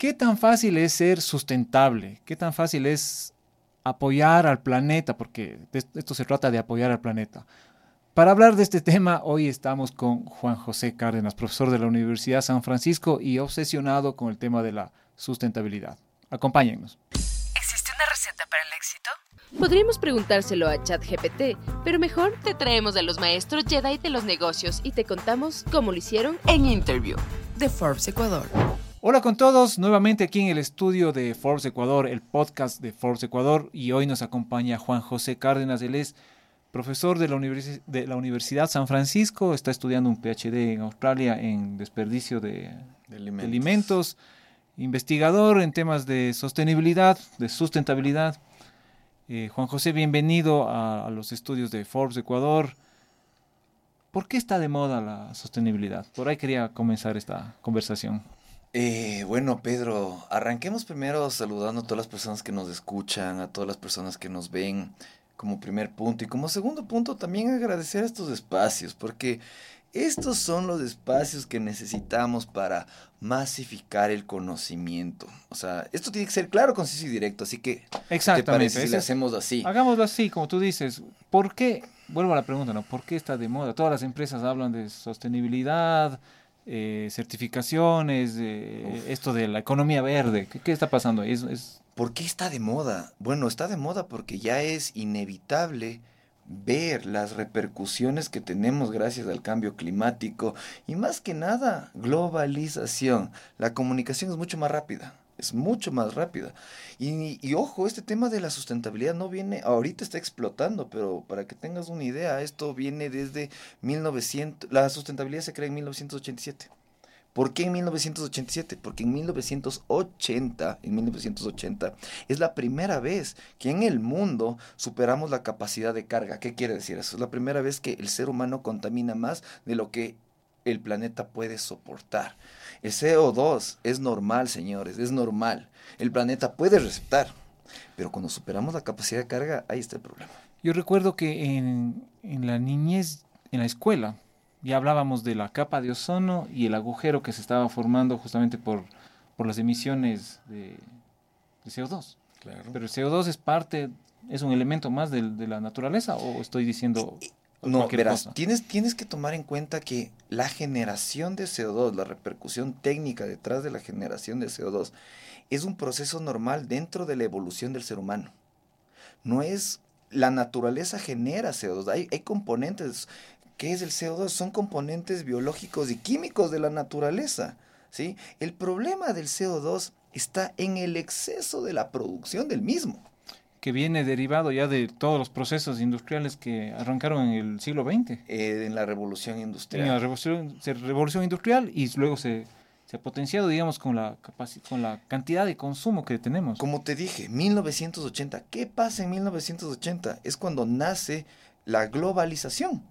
¿Qué tan fácil es ser sustentable? ¿Qué tan fácil es apoyar al planeta? Porque esto se trata de apoyar al planeta. Para hablar de este tema, hoy estamos con Juan José Cárdenas, profesor de la Universidad San Francisco y obsesionado con el tema de la sustentabilidad. Acompáñennos. ¿Existe una receta para el éxito? Podríamos preguntárselo a ChatGPT, pero mejor te traemos a los maestros Jedi de los negocios y te contamos cómo lo hicieron en Interview de Forbes Ecuador. Hola con todos, nuevamente aquí en el estudio de Forbes Ecuador, el podcast de Forbes Ecuador, y hoy nos acompaña Juan José Cárdenas, él es profesor de la, de la Universidad San Francisco, está estudiando un PhD en Australia en desperdicio de, alimentos. investigador en temas de sostenibilidad, de sustentabilidad. Eh, Juan José, bienvenido a, a los estudios de Forbes Ecuador. ¿Por qué está de moda la sostenibilidad? Por ahí quería comenzar esta conversación. Eh, bueno, Pedro, arranquemos primero saludando a todas las personas que nos escuchan, a todas las personas que nos ven como primer punto. Y como segundo punto, también agradecer estos espacios, porque estos son los espacios que necesitamos para masificar el conocimiento. O sea, esto tiene que ser claro, conciso y directo, así que Exactamente. ¿te si lo hacemos así? Hagámoslo así, como tú dices. ¿Por qué? Vuelvo a la pregunta, ¿no? ¿Por qué está de moda? Todas las empresas hablan de sostenibilidad, eh, certificaciones, esto de la economía verde. ¿Qué, está pasando? ¿Es, ¿Es, por qué está de moda? Bueno, está de moda porque ya es inevitable ver las repercusiones que tenemos gracias al cambio climático y más que nada globalización. La comunicación es mucho más rápida es mucho más rápida. Y, ojo, este tema de la sustentabilidad no viene, ahorita está explotando, pero para que tengas una idea, esto viene desde 1900, la sustentabilidad se crea en 1987. ¿Por qué en 1987? Porque en 1980, en 1980 es la primera vez que en el mundo superamos la capacidad de carga. ¿Qué quiere decir eso? Es la primera vez que el ser humano contamina más de lo que el planeta puede soportar. El CO2 es normal, señores, es normal. El planeta puede receptar, pero cuando superamos la capacidad de carga, ahí está el problema. Yo recuerdo que en, la niñez, en la escuela, ya hablábamos de la capa de ozono y el agujero que se estaba formando justamente por, por las emisiones de, CO2. Claro. Pero el CO2 es parte, es un elemento más de, de la naturaleza o estoy diciendo... No, verás, tienes, tienes que tomar en cuenta que la generación de CO2, la repercusión técnica detrás de la generación de CO2, es un proceso normal dentro de la evolución del ser humano. No es la naturaleza genera CO2, hay, hay componentes. ¿Qué es el CO2? Son componentes biológicos y químicos de la naturaleza. ¿sí? El problema del CO2 está en el exceso de la producción del mismo que viene derivado ya de todos los procesos industriales que arrancaron en el siglo XX. Eh, en la revolución industrial. En la revolución, revolución industrial y luego se, se ha potenciado, digamos, con la, con la cantidad de consumo que tenemos. Como te dije, 1980. ¿Qué pasa en 1980? Es cuando nace la globalización.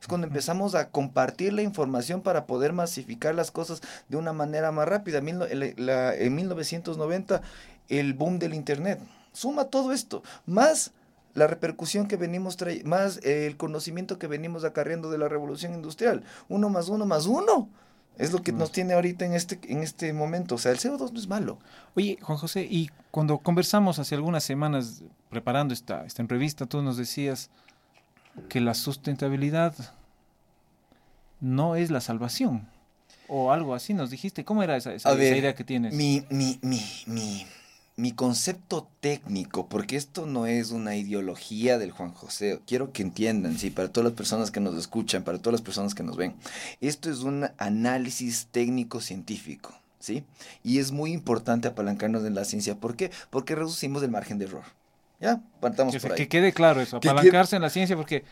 Es cuando empezamos a compartir la información para poder masificar las cosas de una manera más rápida. En 1990, el boom del Internet Suma todo esto, más la repercusión que venimos trayendo, más el conocimiento que venimos acarreando de la revolución industrial. Uno más uno más uno. Es lo que nos tiene ahorita en este, en este momento. O sea, el CO2 no es malo. Oye, Juan José, y cuando conversamos hace algunas semanas preparando esta, esta entrevista, tú nos decías que la sustentabilidad no es la salvación. O algo así nos dijiste. ¿Cómo era esa, esa, idea que tienes? Mi, mi, mi, mi mi concepto técnico, porque esto no es una ideología del Juan José, quiero que entiendan, sí, para todas las personas que nos escuchan, para todas las personas que nos ven, esto es un análisis técnico científico, ¿sí? Y es muy importante apalancarnos en la ciencia, ¿por qué? Porque reducimos el margen de error. Ya, partamos que, por ahí. Que quede claro eso, apalancarse en la ciencia, porque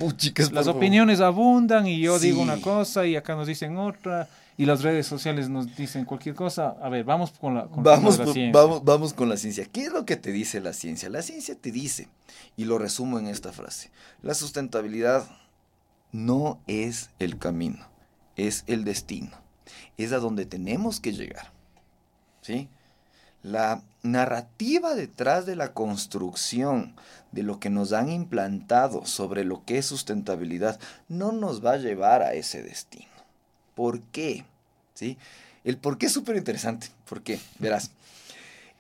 las opiniones abundan y yo digo una cosa y acá nos dicen otra y las redes sociales nos dicen cualquier cosa. A ver, vamos con la, vamos, ciencia. Vamos, vamos con la ciencia. ¿Qué es lo que te dice la ciencia? La ciencia te dice, y lo resumo en esta frase, la sustentabilidad no es el camino, es el destino. Es a donde tenemos que llegar. ¿Sí? La narrativa detrás de la construcción de lo que nos han implantado sobre lo que es sustentabilidad no nos va a llevar a ese destino. ¿Por qué? ¿Sí? El por qué es súper interesante. ¿Por qué? Verás.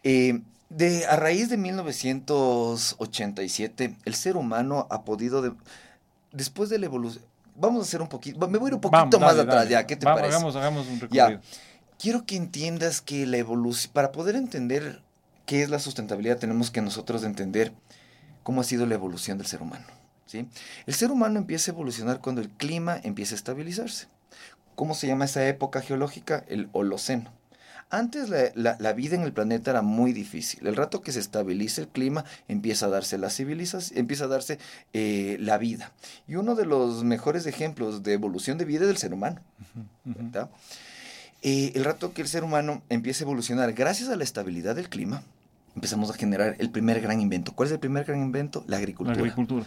Eh, de, a raíz de 1987, el ser humano ha podido, de- después de la evolución, vamos a hacer un poquito, me voy a ir un poquito Vamos, más dale, atrás, dale. ya, ¿qué te Vamos, parece? Hagamos, hagamos un Ya. Quiero que entiendas que la evolución, para poder entender qué es la sustentabilidad, tenemos que nosotros entender cómo ha sido la evolución del ser humano. ¿sí? El ser humano empieza a evolucionar cuando el clima empieza a estabilizarse. ¿Cómo se llama esa época geológica? El Holoceno. Antes la, la- la vida en el planeta era muy difícil. El rato que se estabiliza el clima, empieza a darse la civilización, empieza a darse eh, la vida. Y uno de los mejores ejemplos de evolución de vida es el ser humano. ¿verdad? Eh, el rato que el ser humano empieza a evolucionar gracias a la estabilidad del clima, empezamos a generar el primer gran invento. ¿Cuál es el primer gran invento? La La agricultura. agricultura.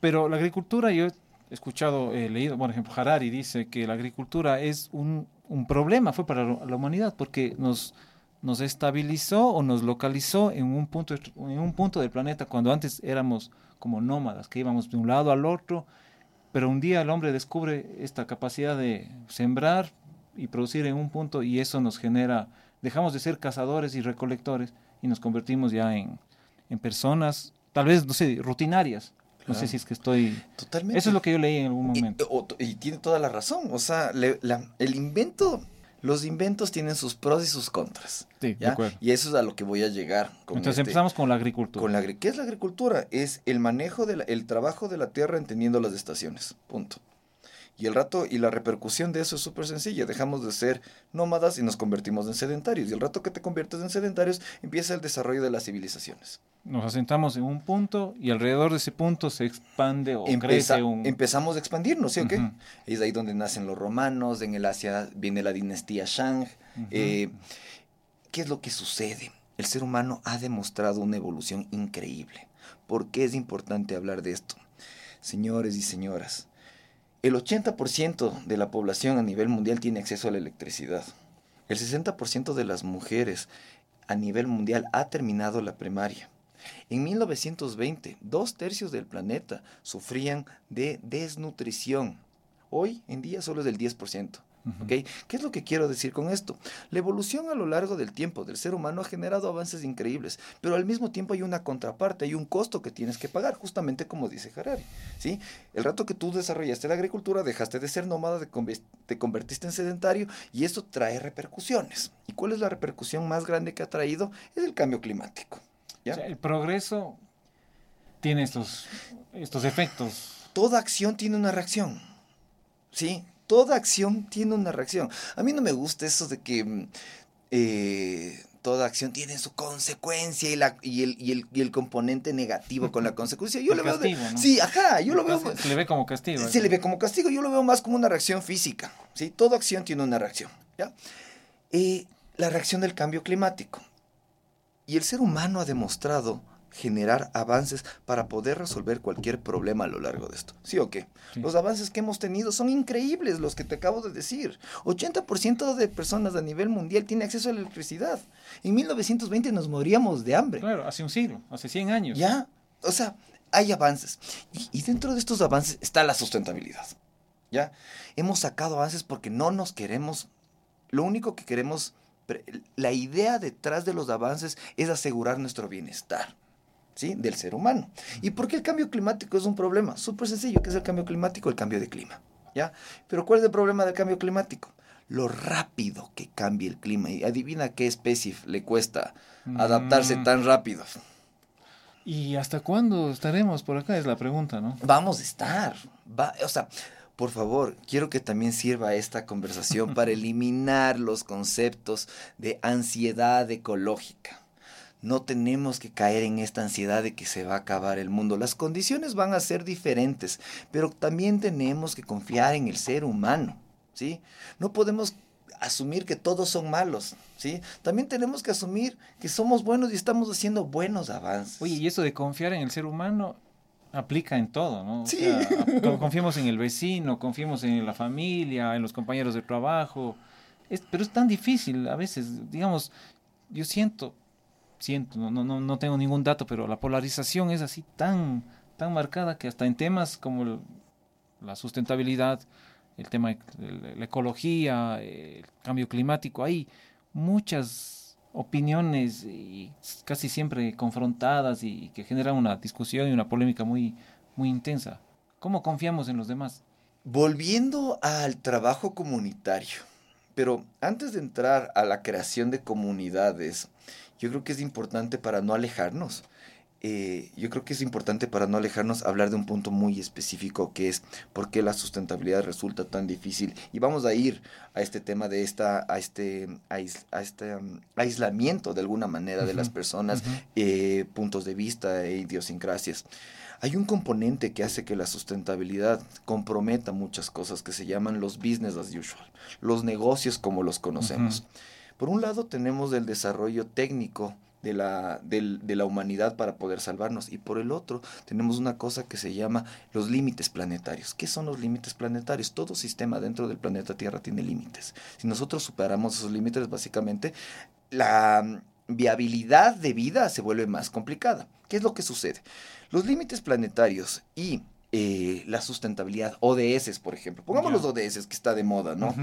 Pero la agricultura, yo he escuchado, he leído, por ejemplo, Harari dice que la agricultura es un, un problema, fue para la humanidad, porque nos, nos estabilizó o nos localizó en un, punto, en un punto del planeta cuando antes éramos como nómadas, que íbamos de un lado al otro, pero un día el hombre descubre esta capacidad de sembrar y producir en un punto y eso nos genera, dejamos de ser cazadores y recolectores y nos convertimos ya en, en personas, tal vez, no sé, rutinarias. No sé si es que estoy... Totalmente. Eso es lo que yo leí en algún Y, momento. o- y tiene toda la razón. O sea, le- la- el invento, los inventos tienen sus pros y sus contras. Sí, de acuerdo. Y eso es a lo que voy a llegar. Con Entonces este- empezamos con la agricultura. Con la, ¿Qué es la agricultura? Es el manejo del el trabajo de la tierra entendiendo las estaciones. Punto. Y el rato y la repercusión de eso es súper sencilla. Dejamos de ser nómadas y nos convertimos en sedentarios. Y el rato que te conviertes en sedentarios empieza el desarrollo de las civilizaciones. Nos asentamos en un punto y alrededor de ese punto se expande o Empeza- crece un... Empezamos a expandirnos, ¿sí o qué? Es ahí donde nacen los romanos, en el Asia viene la dinastía Shang. Eh, ¿Qué es lo que sucede? El ser humano ha demostrado una evolución increíble. ¿Por qué es importante hablar de esto? Señores y señoras, el 80% de la población a nivel mundial tiene acceso a la electricidad. El 60% de las mujeres a nivel mundial ha terminado la primaria. En 1920, dos tercios del planeta sufrían de desnutrición. Hoy en día solo es del 10%. Ujú. ¿ok? ¿Qué es lo que quiero decir con esto? La evolución a lo largo del tiempo del ser humano ha generado avances increíbles, pero al mismo tiempo hay una contraparte, hay un costo que tienes que pagar, justamente como dice Harari. ¿sí? El rato que tú desarrollaste la agricultura, dejaste de ser nómada, te convertiste en sedentario y eso trae repercusiones. ¿Y cuál es la repercusión más grande que ha traído? Es el cambio climático. ¿ya? O sea, el progreso tiene estos, estos efectos. toda acción tiene una reacción. ¿Sí? Toda acción tiene una reacción. A mí no me gusta eso de que mm, eh, toda acción tiene su consecuencia y, la, y, el, y, el, y el componente negativo con la consecuencia. Yo El lo veo de- castigo, ¿no? Sí, ajá, yo lo veo... Se le ve como castigo. Se le ve como castigo, yo lo veo más como una reacción física. ¿sí? Toda acción tiene una reacción. ¿ya? Eh, la reacción del cambio climático. Y el ser humano ha demostrado generar avances para poder resolver cualquier problema a lo largo de esto. ¿Sí o qué? Sí. Los avances que hemos tenido son increíbles, los que te acabo de decir. 80% de personas a nivel mundial tiene acceso a la electricidad. En 1920 nos moríamos de hambre. Claro, hace un siglo, hace 100 años. Ya, o sea, hay avances. Y, y dentro de estos avances está la sustentabilidad. Ya, hemos sacado avances porque no nos queremos, lo único que queremos, la idea detrás de los avances es asegurar nuestro bienestar. ¿Sí? Del ser humano. ¿Y por qué el cambio climático es un problema? Súper sencillo. ¿Qué es el cambio climático? El cambio de clima. ¿Ya? Pero ¿cuál es el problema del cambio climático? Lo rápido que cambia el clima. Y adivina qué especie le cuesta adaptarse Mm. tan rápido. ¿Y hasta cuándo estaremos por acá? Es la pregunta, ¿no? Vamos a estar. Va, o sea, por favor, quiero que también sirva esta conversación para eliminar los conceptos de ansiedad ecológica. No tenemos que caer en esta ansiedad de que se va a acabar el mundo. Las condiciones van a ser diferentes, pero también tenemos que confiar en el ser humano, ¿sí? No podemos asumir que todos son malos, ¿sí? También tenemos que asumir que somos buenos y estamos haciendo buenos avances. Oye, y eso de confiar en el ser humano aplica en todo, ¿no? O Sí. sea, confiemos en el vecino, confiemos en la familia, en los compañeros de trabajo. Es- pero es tan difícil a veces, digamos, yo siento, siento, no, no, no, tengo ningún dato, pero la polarización es así tan, tan marcada que hasta en temas como la sustentabilidad, el tema de la ecología, el cambio climático, hay muchas opiniones y casi siempre confrontadas y que generan una discusión y una polémica muy, muy intensa. ¿Cómo confiamos en los demás? Volviendo al trabajo comunitario, pero antes de entrar a la creación de comunidades, yo creo que es importante para no alejarnos. Eh, yo creo que es importante para no alejarnos hablar de un punto muy específico que es por qué la sustentabilidad resulta tan difícil y vamos a ir a este tema de esta a este a este um, aislamiento de alguna manera de las personas eh, puntos de vista e idiosincrasias hay un componente que hace que la sustentabilidad comprometa muchas cosas que se llaman los business as usual, los negocios como los conocemos. Por un lado tenemos el desarrollo técnico de la, de la humanidad para poder salvarnos. Y por el otro, tenemos una cosa que se llama los límites planetarios. ¿Qué son los límites planetarios? Todo sistema dentro del planeta Tierra tiene límites. Si nosotros superamos esos límites, básicamente la viabilidad de vida se vuelve más complicada. ¿Qué es lo que sucede? Los límites planetarios y eh, la sustentabilidad, ODS, por ejemplo. Pongamos los ODS que está de moda, ¿no?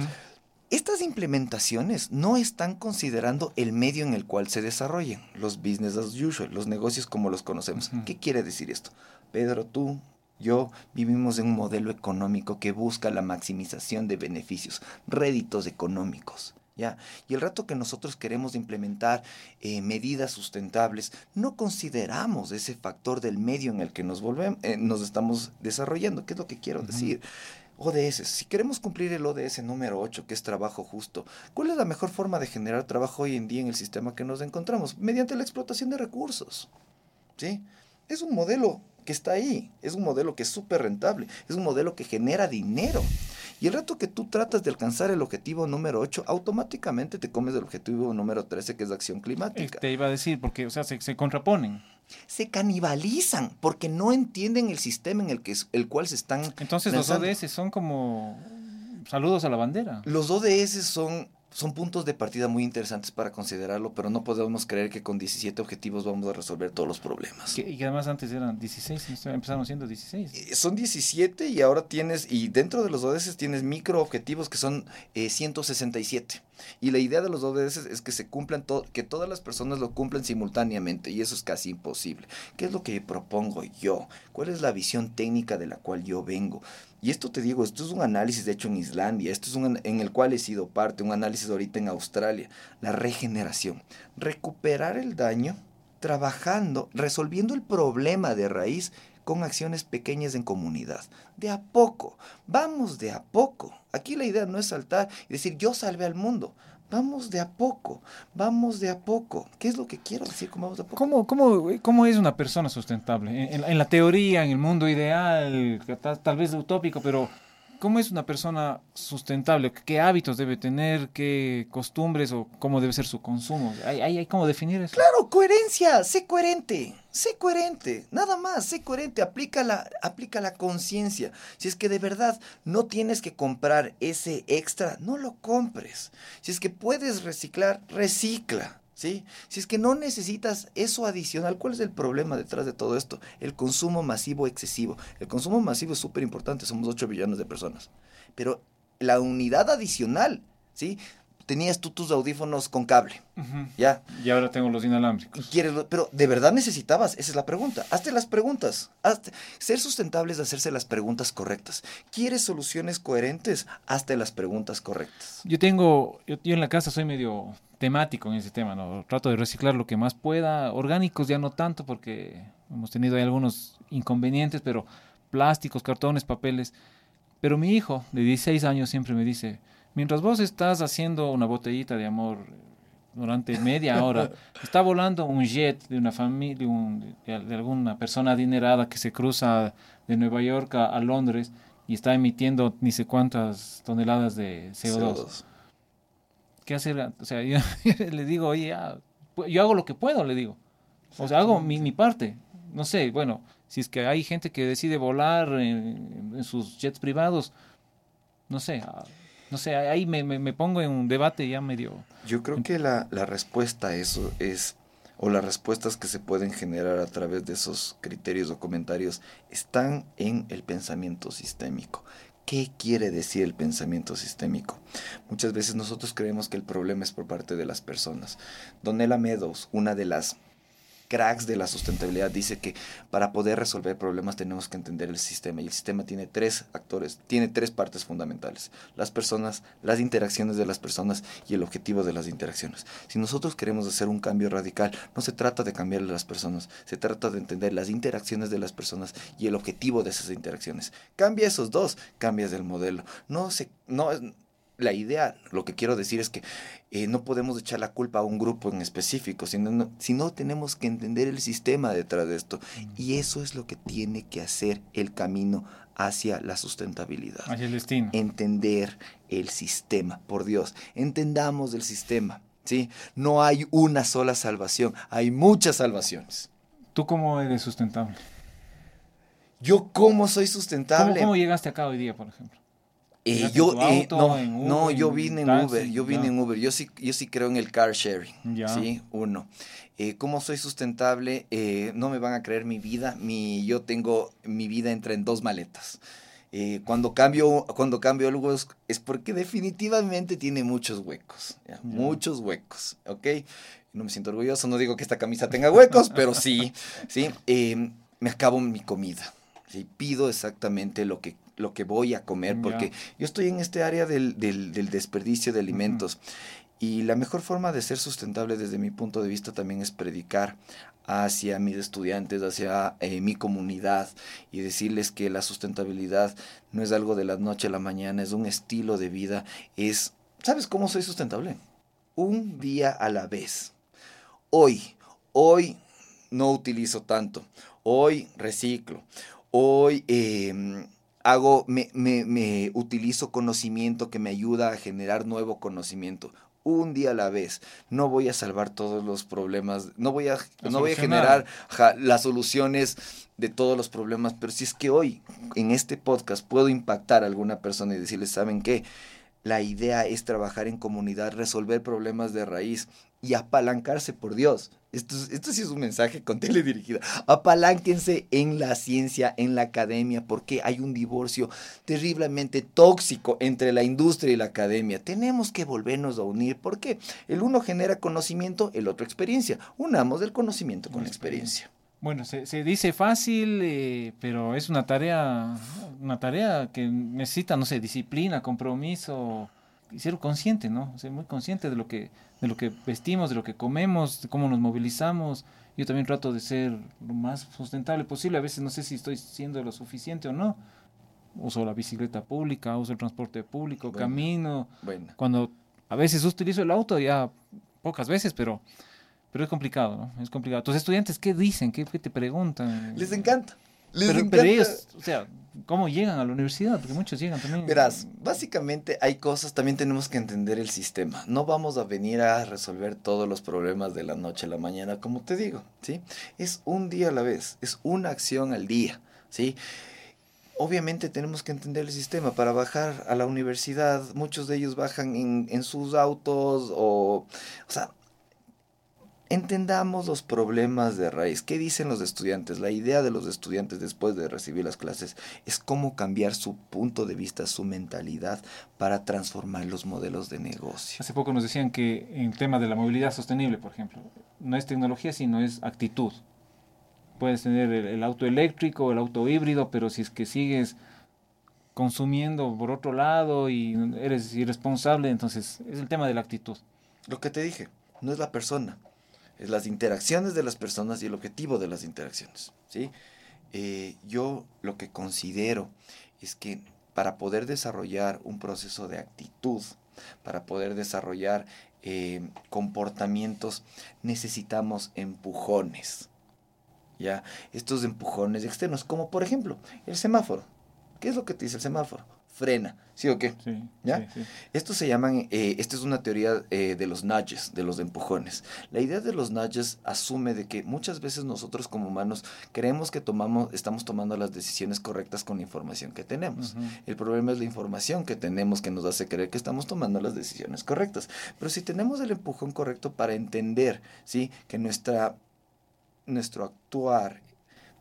Estas implementaciones no están considerando el medio en el cual se desarrollan los business as usual, los negocios como los conocemos. ¿Qué quiere decir esto? Pedro, tú, yo vivimos en un modelo económico que busca la maximización de beneficios, réditos económicos. ¿Ya? Y el rato que nosotros queremos implementar eh, medidas sustentables, no consideramos ese factor del medio en el que nos, volvemos, eh, nos estamos desarrollando. ¿Qué es lo que quiero decir? ODS, si queremos cumplir el ODS número 8, que es trabajo justo, ¿cuál es la mejor forma de generar trabajo hoy en día en el sistema que nos encontramos? Mediante la explotación de recursos. ¿Sí? Es un modelo que está ahí, es un modelo que es súper rentable, es un modelo que genera dinero. Y el rato que tú tratas de alcanzar el objetivo número 8, automáticamente te comes el objetivo número 13, que es la acción climática. Te iba a decir, porque, o sea, se, se contraponen. Se canibalizan porque no entienden el sistema en el, que, el cual se están. Entonces los ODS son como saludos a la bandera. Los ODS son son puntos de partida muy interesantes para considerarlo, pero no podemos creer que con 17 objetivos vamos a resolver todos los problemas. y que además antes eran 16, empezaron siendo 16. Eh, son 17 y ahora tienes, y dentro de los ODS tienes micro objetivos que son 167. Y la idea de los ODS es que se cumplan, que todas las personas lo cumplan simultáneamente, y eso es casi imposible. ¿Qué es lo que propongo yo? ¿Cuál es la visión técnica de la cual yo vengo? Y esto te digo, esto es un análisis hecho en Islandia, esto es un en el cual he sido parte, un análisis ahorita en Australia, la regeneración, recuperar el daño trabajando, resolviendo el problema de raíz con acciones pequeñas en comunidad. De a poco, vamos de a poco. Aquí la idea no es saltar y decir yo salvé al mundo. Vamos de a poco, vamos de a poco. ¿Qué es lo que quiero decir con vamos de a poco? ¿Cómo, cómo, cómo es una persona sustentable? En, la teoría, en el mundo ideal, tal vez utópico, pero ¿Cómo es una persona sustentable? ¿Qué hábitos debe tener? ¿Qué costumbres o cómo debe ser su consumo? ¿Hay, hay, cómo definir eso? Claro, coherencia, sé coherente, sé coherente, nada más, sé coherente, aplica la, aplica la conciencia. Si es que de verdad no tienes que comprar ese extra, no lo compres. Si es que puedes reciclar, recicla. ¿Sí? Si es que no necesitas eso adicional, ¿cuál es el problema detrás de todo esto? El consumo masivo excesivo. El consumo masivo es súper importante, somos 8 billones de personas. Pero la unidad adicional, ¿sí? Tenías tú tus audífonos con cable, ¿ya? Y ahora tengo los inalámbricos. ¿Quieres, pero ¿de verdad necesitabas? Esa es la pregunta. Hazte las preguntas. ser sustentable es hacerse las preguntas correctas. ¿Quieres soluciones coherentes? Hazte las preguntas correctas. Yo tengo, yo en la casa soy medio temático en ese tema, ¿no? Trato de reciclar lo que más pueda, orgánicos ya no tanto porque hemos tenido ahí algunos inconvenientes, pero plásticos, cartones, papeles. Pero mi hijo de 16 años siempre me dice, mientras vos estás haciendo una botellita de amor durante media hora, está volando un jet de una familia, de, alguna persona adinerada que se cruza de Nueva York a, Londres y está emitiendo ni sé cuántas toneladas de CO2. ¿Qué hacer? O sea, yo le digo, oye, yo hago lo que puedo, le digo. O sea, hago mi, mi, parte. No sé, bueno, si es que hay gente que decide volar en, sus jets privados, no sé, ah, no sé, ahí me, me, pongo en un debate ya medio... Yo creo que la, la respuesta a eso es, o las respuestas que se pueden generar a través de esos criterios o comentarios, están en el pensamiento sistémico ¿Qué quiere decir el pensamiento sistémico? Muchas veces nosotros creemos que el problema es por parte de las personas. Donella Meadows, una de las cracks de la sustentabilidad dice que para poder resolver problemas tenemos que entender el sistema y el sistema tiene tres actores, tiene tres partes fundamentales, las personas, las interacciones de las personas y el objetivo de las interacciones. Si nosotros queremos hacer un cambio radical, no se trata de cambiar a las personas, se trata de entender las interacciones de las personas y el objetivo de esas interacciones. Cambia esos dos, cambias el modelo. No se no la idea, lo que quiero decir es que eh, no podemos echar la culpa a un grupo en específico, sino, sino tenemos que entender el sistema detrás de esto. Y eso es lo que tiene que hacer el camino hacia la sustentabilidad. Hacia el destino. Entender el sistema, por Dios. Entendamos el sistema. ¿sí? No hay una sola salvación, hay muchas salvaciones. ¿Tú cómo eres sustentable? Yo cómo soy sustentable. ¿Cómo, cómo llegaste acá hoy día, por ejemplo? Eh, yo eh, no, no, yo vine en Uber, yo vine en Uber, yo sí, yo sí creo en el car sharing, sí, uno. Eh, ¿Cómo soy sustentable? Eh, no me van a creer mi vida, mi, yo tengo, mi vida entra en dos maletas. cuando cambio, cuando cambio algo es, es, porque definitivamente tiene muchos huecos, muchos huecos, ¿ok? No me siento orgulloso, no digo que esta camisa tenga huecos, pero sí, sí, me acabo mi comida, ¿sí? pido exactamente lo que lo que voy a comer, porque yo estoy en este área del, del, desperdicio de alimentos. Y la mejor forma de ser sustentable desde mi punto de vista también es predicar hacia mis estudiantes, hacia eh, mi comunidad y decirles que la sustentabilidad no es algo de la noche a la mañana, es un estilo de vida, es, ¿sabes cómo soy sustentable? Un día a la vez. Hoy, hoy no utilizo tanto, hoy reciclo, hoy eh, hago, me, me, me utilizo conocimiento que me ayuda a generar nuevo conocimiento un día a la vez. No voy a salvar todos los problemas, no voy a, no voy a generar las soluciones de todos los problemas, pero si es que hoy en este podcast puedo impactar a alguna persona y decirles, ¿saben qué? La idea es trabajar en comunidad, resolver problemas de raíz y apalancarse por Dios. Esto, esto sí es un mensaje con teledirigida. Apalánquense en la ciencia, en la academia, porque hay un divorcio terriblemente tóxico entre la industria y la academia. Tenemos que volvernos a unir porque el uno genera conocimiento, el otro experiencia. Unamos el conocimiento con la experiencia. Bueno, se, se dice fácil, eh, pero es una tarea, una tarea que necesita, no sé, disciplina, compromiso, y ser consciente, ¿no? Ser muy consciente de lo que de lo que vestimos, de lo que comemos, de cómo nos movilizamos. Yo también trato de ser lo más sustentable posible. A veces no sé si estoy siendo lo suficiente o no. Uso la bicicleta pública, uso el transporte público, camino. Bueno. Cuando a veces utilizo el auto, ya pocas veces, pero, pero es complicado, ¿no? Es complicado. ¿Tus estudiantes qué dicen? ¿Qué, qué te preguntan? Les encanta. Les pero, encanta. ellos, o sea, ¿Cómo llegan a la universidad? Porque muchos llegan también. Verás, básicamente hay cosas, también tenemos que entender el sistema. No vamos a venir a resolver todos los problemas de la noche a la mañana, como te digo, ¿sí? Es un día a la vez, es una acción al día, ¿sí? Obviamente tenemos que entender el sistema. Para bajar a la universidad, muchos de ellos bajan en, en sus autos o... O sea, Entendamos los problemas de raíz. ¿Qué dicen los estudiantes? La idea de los estudiantes después de recibir las clases es cómo cambiar su punto de vista, su mentalidad para transformar los modelos de negocio. Hace poco nos decían que en el tema de la movilidad sostenible, por ejemplo, no es tecnología, sino es actitud. Puedes tener el, el auto eléctrico, el auto híbrido, pero si es que sigues consumiendo por otro lado y eres irresponsable, entonces es el tema de la actitud. Lo que te dije, no es la persona, es las interacciones de las personas y el objetivo de las interacciones. ¿sí? Eh, yo lo que considero es que para poder desarrollar un proceso de actitud, para poder desarrollar eh, comportamientos, necesitamos empujones. ¿ya? Estos empujones externos, como por ejemplo el semáforo. ¿Qué es lo que te dice el semáforo? Frena. ¿Sí o qué? Sí. ¿Ya? Sí, sí. Estos se llaman, eh, esta es una teoría eh, de los nudges, de los empujones. La idea de los nudges asume de que muchas veces nosotros como humanos creemos que tomamos, estamos tomando las decisiones correctas con la información que tenemos. Uh -huh. El problema es la información que tenemos que nos hace creer que estamos tomando las decisiones correctas. Pero si tenemos el empujón correcto para entender, ¿sí? Que nuestra, nuestro actuar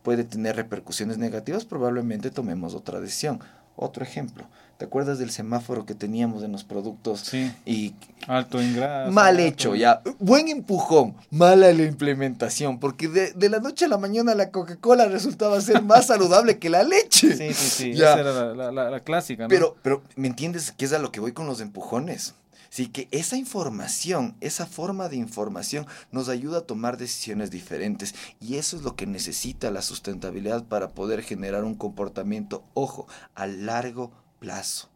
puede tener repercusiones negativas, probablemente tomemos otra decisión Otro ejemplo. ¿Te acuerdas del semáforo que teníamos en los productos? Sí. Y Alto en grasa. mal hecho, ya. Buen empujón, mala la implementación, porque de, de la noche a la mañana la Coca-Cola resultaba ser más saludable que la leche. Sí, sí, sí. Ya. Esa era la, la- la- la clásica, ¿no? Pero, pero, ¿me entiendes qué es a lo que voy con los empujones? Sí, que esa información, esa forma de información nos ayuda a tomar decisiones diferentes y eso es lo que necesita la sustentabilidad para poder generar un comportamiento, ojo, a largo plazo.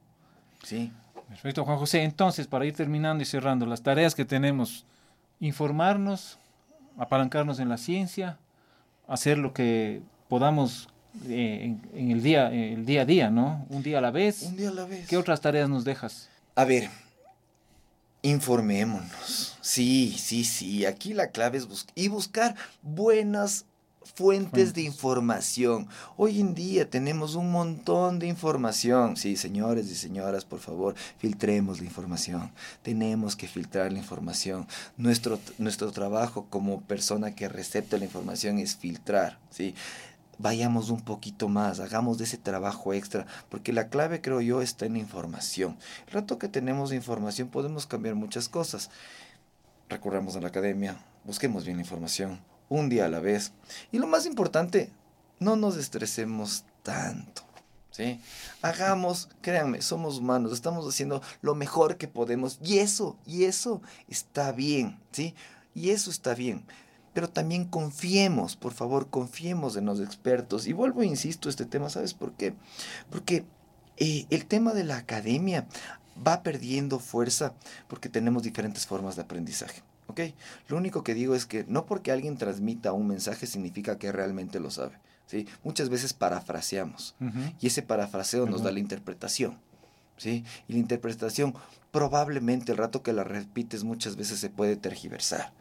¿Sí? Perfecto, Juan José. Entonces, para ir terminando y cerrando, las tareas que tenemos, informarnos, apalancarnos en la ciencia, hacer lo que podamos eh, en, en el, día, el día a día, ¿no? Un día a la vez. Un día a la vez. ¿Qué otras tareas nos dejas? A ver, informémonos. Sí, sí, sí. Aquí la clave es buscar y buscar buenas fuentes de información. Hoy en día tenemos un montón de información. Sí, señores y señoras, por favor, filtremos la información. Tenemos que filtrar la información. Nuestro, nuestro trabajo como persona que recepta la información es filtrar, ¿sí? Vayamos un poquito más, hagamos de ese trabajo extra, porque la clave creo yo está en información. El rato que tenemos información podemos cambiar muchas cosas. Recurramos a la academia, busquemos bien la información, un día a la vez. Y lo más importante, no nos estresemos tanto. ¿Sí? Hagamos, créanme, somos humanos, estamos haciendo lo mejor que podemos y eso, y eso está bien, ¿sí? Y eso está bien pero también confiemos, por favor, confiemos en los expertos. Y vuelvo, e insisto, este tema, ¿sabes por qué? Porque eh, el tema de la academia va perdiendo fuerza porque tenemos diferentes formas de aprendizaje. ¿Ok? Lo único que digo es que no porque alguien transmita un mensaje significa que realmente lo sabe. ¿sí? Muchas veces parafraseamos Ujú. y ese parafraseo nos da la interpretación. ¿sí? Y la interpretación probablemente el rato que la repites muchas veces se puede tergiversar.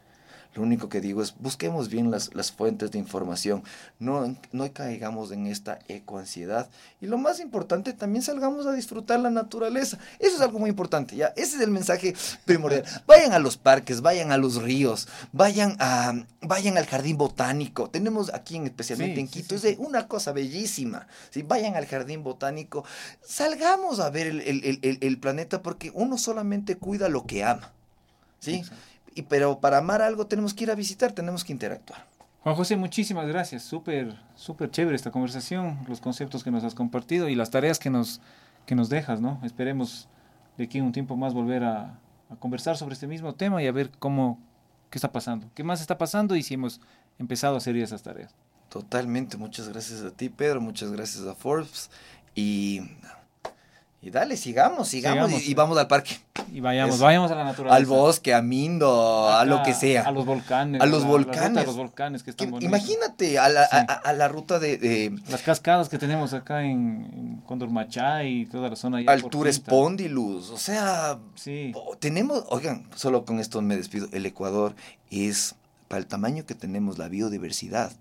Lo único que digo es busquemos bien las, las fuentes de información, no, no caigamos en esta ecoansiedad y lo más importante también salgamos a disfrutar la naturaleza. Eso es algo muy importante, ya. Ese es el mensaje primordial. Vayan a los parques, vayan a los ríos, vayan a vayan al jardín botánico. Tenemos aquí en, especialmente Sí, en Quito sí, es sí. una cosa bellísima. ¿sí? Vayan al jardín botánico, salgamos a ver el, el- el- el- el planeta porque uno solamente cuida lo que ama. ¿sí? Exacto. Y, pero para amar algo tenemos que ir a visitar, tenemos que interactuar. Juan José, muchísimas gracias. Súper, súper chévere esta conversación, los conceptos que nos has compartido y las tareas que nos, que nos dejas, ¿no? Esperemos de aquí un tiempo más volver a, a conversar sobre este mismo tema y a ver cómo, qué está pasando, qué más está pasando y si hemos empezado a hacer esas tareas. Totalmente, muchas gracias a ti, Pedro, muchas gracias a Forbes. Y, y dale, sigamos, sigamos, Sigamos, y, vamos al parque, Y vayamos, Eso. vayamos a la naturaleza. al bosque, a Mindo, a lo que sea. A los volcanes. A los la volcanes. de los volcanes que están Que- bonitos. imagínate a la, Sí. a, la ruta de, de Las cascadas que tenemos acá en, en Condormachay y toda la zona. Altura. Spondylus, o sea, Sí. Tenemos, oigan, solo con esto me despido. El Ecuador es, para el tamaño que tenemos, la biodiversidad,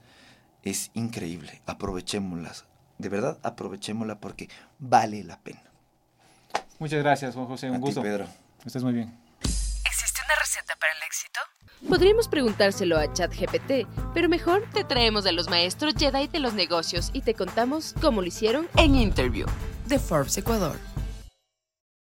es increíble. Aprovechémoslas. De verdad, aprovechémosla porque vale la pena. Muchas gracias, Juan José. Un a ti, gusto. Pedro. Estás muy bien. ¿Existe una receta para el éxito? Podríamos preguntárselo a ChatGPT, pero mejor te traemos a los maestros Jedi de los negocios y te contamos cómo lo hicieron En Interview de Forbes Ecuador.